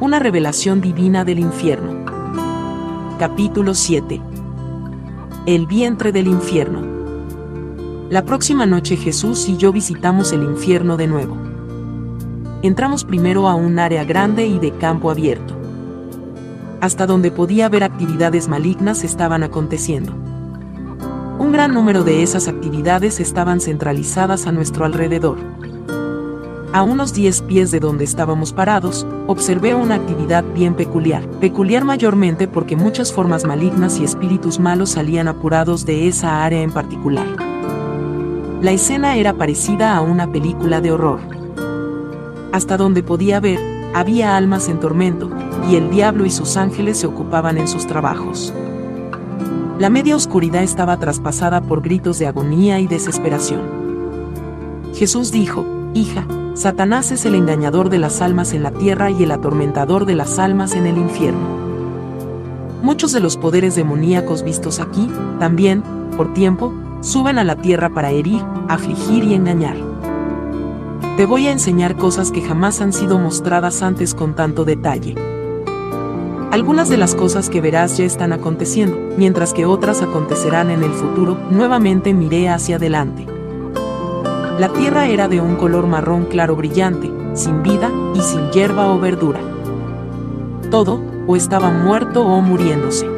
Una revelación divina del infierno. Capítulo 7. El vientre del infierno. La próxima noche Jesús y yo visitamos el infierno de nuevo. Entramos primero a un área grande y de campo abierto. Hasta donde podía ver actividades malignas estaban aconteciendo. Un gran número de esas actividades estaban centralizadas a nuestro alrededor. A unos 10 pies de donde estábamos parados, observé una actividad bien peculiar, peculiar mayormente porque muchas formas malignas y espíritus malos salían apurados de esa área en particular. La escena era parecida a una película de horror. Hasta donde podía ver, había almas en tormento, y el diablo y sus ángeles se ocupaban en sus trabajos. La media oscuridad estaba traspasada por gritos de agonía y desesperación. Jesús dijo, Hija, Satanás es el engañador de las almas en la tierra y el atormentador de las almas en el infierno. Muchos de los poderes demoníacos vistos aquí, también, por tiempo, suben a la tierra para herir, afligir y engañar. Te voy a enseñar cosas que jamás han sido mostradas antes con tanto detalle. Algunas de las cosas que verás ya están aconteciendo, mientras que otras acontecerán en el futuro. Nuevamente miré hacia adelante. La tierra era de un color marrón claro brillante, sin vida y sin hierba o verdura. Todo, o estaba muerto o muriéndose.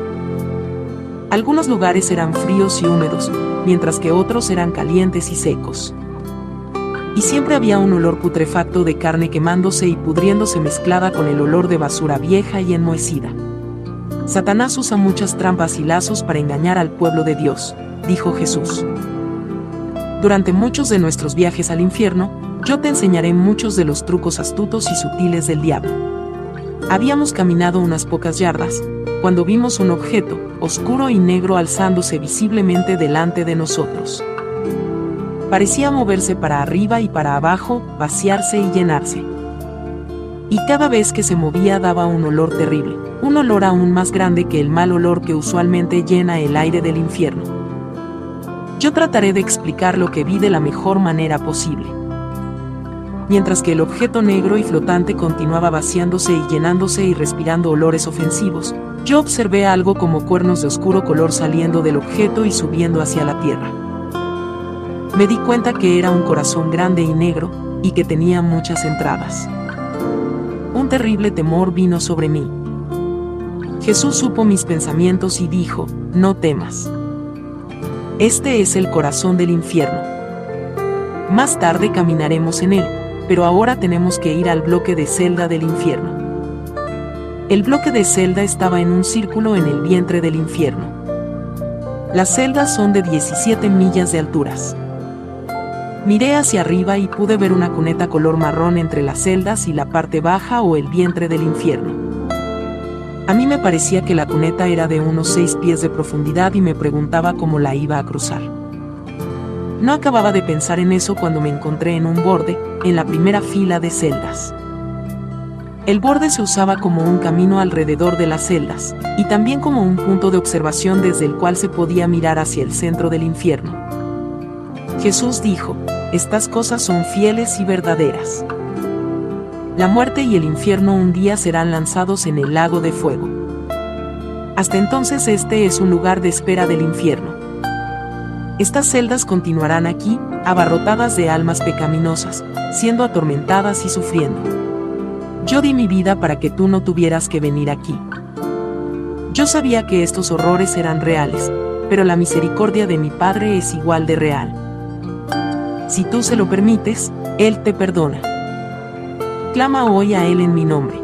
Algunos lugares eran fríos y húmedos, mientras que otros eran calientes y secos. Y siempre había un olor putrefacto de carne quemándose y pudriéndose mezclada con el olor de basura vieja y enmohecida. Satanás usa muchas trampas y lazos para engañar al pueblo de Dios, dijo Jesús. Durante muchos de nuestros viajes al infierno, yo te enseñaré muchos de los trucos astutos y sutiles del diablo. Habíamos caminado unas pocas yardas, cuando vimos un objeto, oscuro y negro alzándose visiblemente delante de nosotros. Parecía moverse para arriba y para abajo, vaciarse y llenarse. Y cada vez que se movía daba un olor terrible, un olor aún más grande que el mal olor que usualmente llena el aire del infierno. Yo trataré de explicar lo que vi de la mejor manera posible. Mientras que el objeto negro y flotante continuaba vaciándose y llenándose y respirando olores ofensivos, yo observé algo como cuernos de oscuro color saliendo del objeto y subiendo hacia la tierra. Me di cuenta que era un corazón grande y negro, y que tenía muchas entradas. Un terrible temor vino sobre mí. Jesús supo mis pensamientos y dijo, no temas. Este es el corazón del infierno. Más tarde caminaremos en él, pero ahora tenemos que ir al bloque de celda del infierno. El bloque de celda estaba en un círculo en el vientre del infierno. Las celdas son de 17 millas de alturas. Miré hacia arriba y pude ver una cuneta color marrón entre las celdas y la parte baja o el vientre del infierno. A mí me parecía que la cuneta era de unos seis pies de profundidad y me preguntaba cómo la iba a cruzar. No acababa de pensar en eso cuando me encontré en un borde, en la primera fila de celdas. El borde se usaba como un camino alrededor de las celdas, y también como un punto de observación desde el cual se podía mirar hacia el centro del infierno. Jesús dijo, estas cosas son fieles y verdaderas la muerte y el infierno un día serán lanzados en el lago de fuego. Hasta entonces este es un lugar de espera del infierno. Estas celdas continuarán aquí, abarrotadas de almas pecaminosas, siendo atormentadas y sufriendo. Yo di mi vida para que tú no tuvieras que venir aquí. Yo sabía que estos horrores eran reales, pero la misericordia de mi Padre es igual de real. Si tú se lo permites, Él te perdona. Clama hoy a Él en mi nombre.